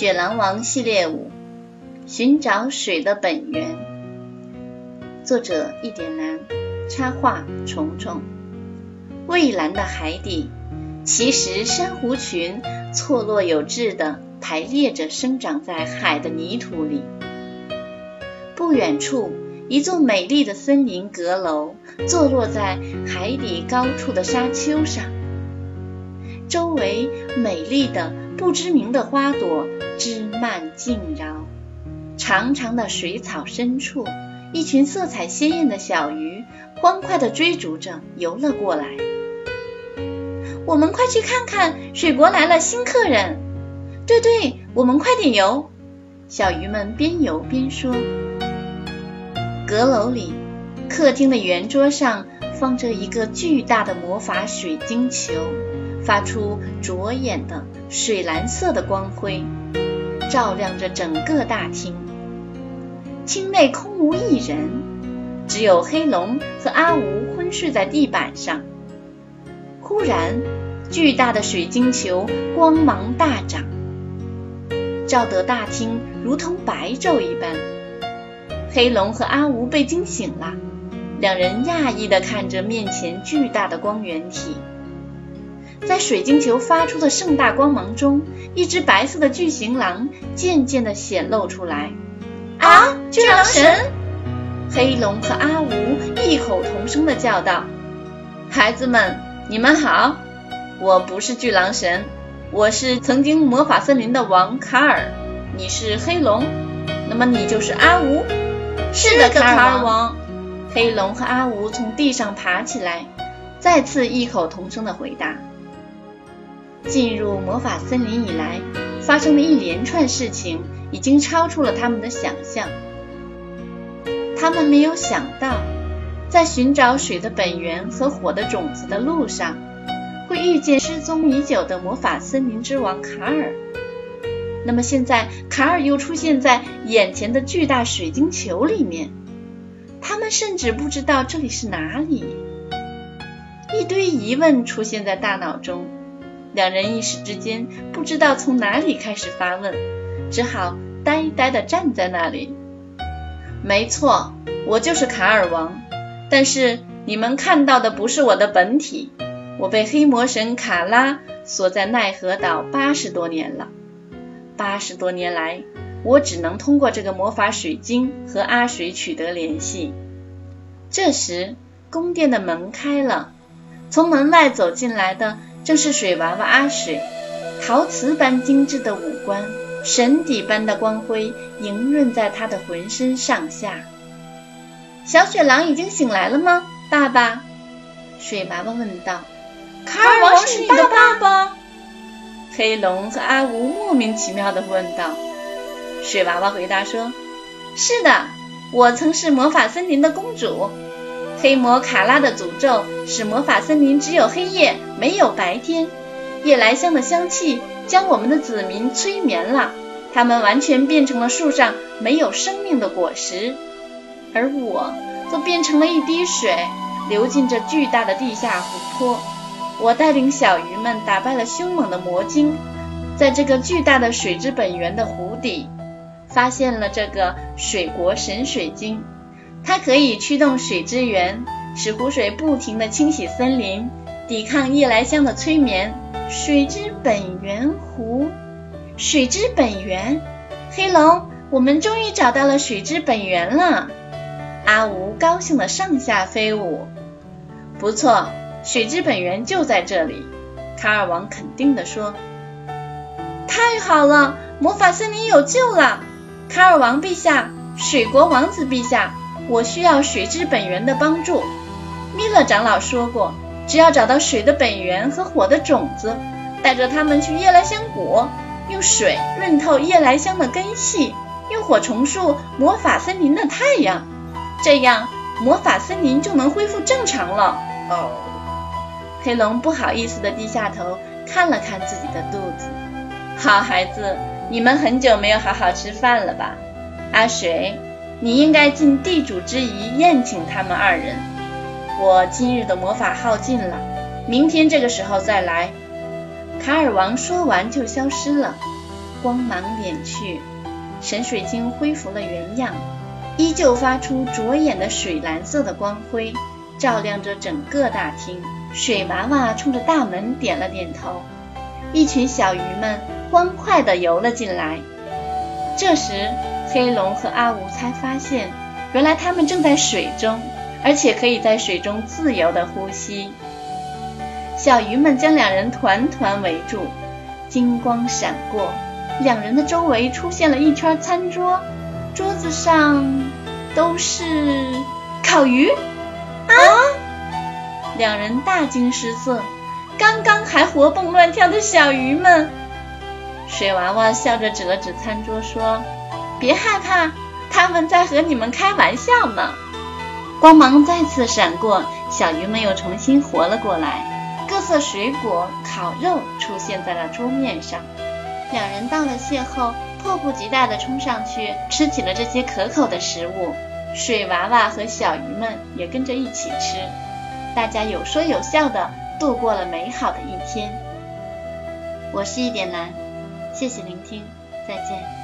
雪狼王系列五：寻找水的本源。作者：一点蓝，插画：虫虫。蔚蓝的海底，其实珊瑚群错落有致地排列着，生长在海的泥土里。不远处，一座美丽的森林阁楼坐落在海底高处的沙丘上，周围美丽的。不知名的花朵枝蔓劲绕，长长的水草深处，一群色彩鲜艳的小鱼欢快地追逐着游了过来。我们快去看看，水国来了新客人！对对，我们快点游！小鱼们边游边说。阁楼里，客厅的圆桌上放着一个巨大的魔法水晶球。发出灼眼的水蓝色的光辉，照亮着整个大厅。厅内空无一人，只有黑龙和阿吴昏睡在地板上。忽然，巨大的水晶球光芒大涨，照得大厅如同白昼一般。黑龙和阿吴被惊醒了，两人讶异地看着面前巨大的光源体。在水晶球发出的盛大光芒中，一只白色的巨型狼渐渐地显露出来。啊！巨狼神！黑龙和阿吴异口同声地叫道：“孩子们，你们好！我不是巨狼神，我是曾经魔法森林的王卡尔。你是黑龙，那么你就是阿吴。是的，卡尔王。黑龙和阿吴从地上爬起来，再次异口同声地回答。进入魔法森林以来，发生的一连串事情已经超出了他们的想象。他们没有想到，在寻找水的本源和火的种子的路上，会遇见失踪已久的魔法森林之王卡尔。那么现在，卡尔又出现在眼前的巨大水晶球里面，他们甚至不知道这里是哪里。一堆疑问出现在大脑中。两人一时之间不知道从哪里开始发问，只好呆呆地站在那里。没错，我就是卡尔王，但是你们看到的不是我的本体。我被黑魔神卡拉锁在奈何岛八十多年了。八十多年来，我只能通过这个魔法水晶和阿水取得联系。这时，宫殿的门开了，从门外走进来的。正是水娃娃阿水，陶瓷般精致的五官，神底般的光辉莹润在他的浑身上下。小雪狼已经醒来了吗，爸爸？水娃娃问道。卡尔王是你的爸爸？黑龙和阿吴莫名其妙地问道。水娃娃回答说：“是的，我曾是魔法森林的公主。”黑魔卡拉的诅咒使魔法森林只有黑夜，没有白天。夜来香的香气将我们的子民催眠了，他们完全变成了树上没有生命的果实，而我则变成了一滴水，流进这巨大的地下湖泊。我带领小鱼们打败了凶猛的魔晶，在这个巨大的水之本源的湖底，发现了这个水国神水晶。它可以驱动水之源，使湖水不停地清洗森林，抵抗夜来香的催眠。水之本源湖，水之本源，黑龙，我们终于找到了水之本源了！阿吴高兴地上下飞舞。不错，水之本源就在这里。卡尔王肯定地说。太好了，魔法森林有救了！卡尔王陛下，水国王子陛下。我需要水之本源的帮助。米勒长老说过，只要找到水的本源和火的种子，带着他们去夜来香谷，用水润透夜来香的根系，用火重塑魔法森林的太阳，这样魔法森林就能恢复正常了。哦，黑龙不好意思地低下头看了看自己的肚子。好孩子，你们很久没有好好吃饭了吧？阿水。你应该尽地主之谊宴请他们二人。我今日的魔法耗尽了，明天这个时候再来。卡尔王说完就消失了。光芒敛去，神水晶恢复了原样，依旧发出灼眼的水蓝色的光辉，照亮着整个大厅。水娃娃冲着大门点了点头，一群小鱼们欢快地游了进来。这时，黑龙和阿吴才发现，原来他们正在水中，而且可以在水中自由地呼吸。小鱼们将两人团团围住，金光闪过，两人的周围出现了一圈餐桌，桌子上都是烤鱼。啊！两人大惊失色，刚刚还活蹦乱跳的小鱼们。水娃娃笑着指了指餐桌，说：“别害怕，他们在和你们开玩笑呢。”光芒再次闪过，小鱼们又重新活了过来。各色水果、烤肉出现在了桌面上。两人道了谢后，迫不及待地冲上去吃起了这些可口的食物。水娃娃和小鱼们也跟着一起吃。大家有说有笑的度过了美好的一天。我是一点蓝，谢谢聆听，再见。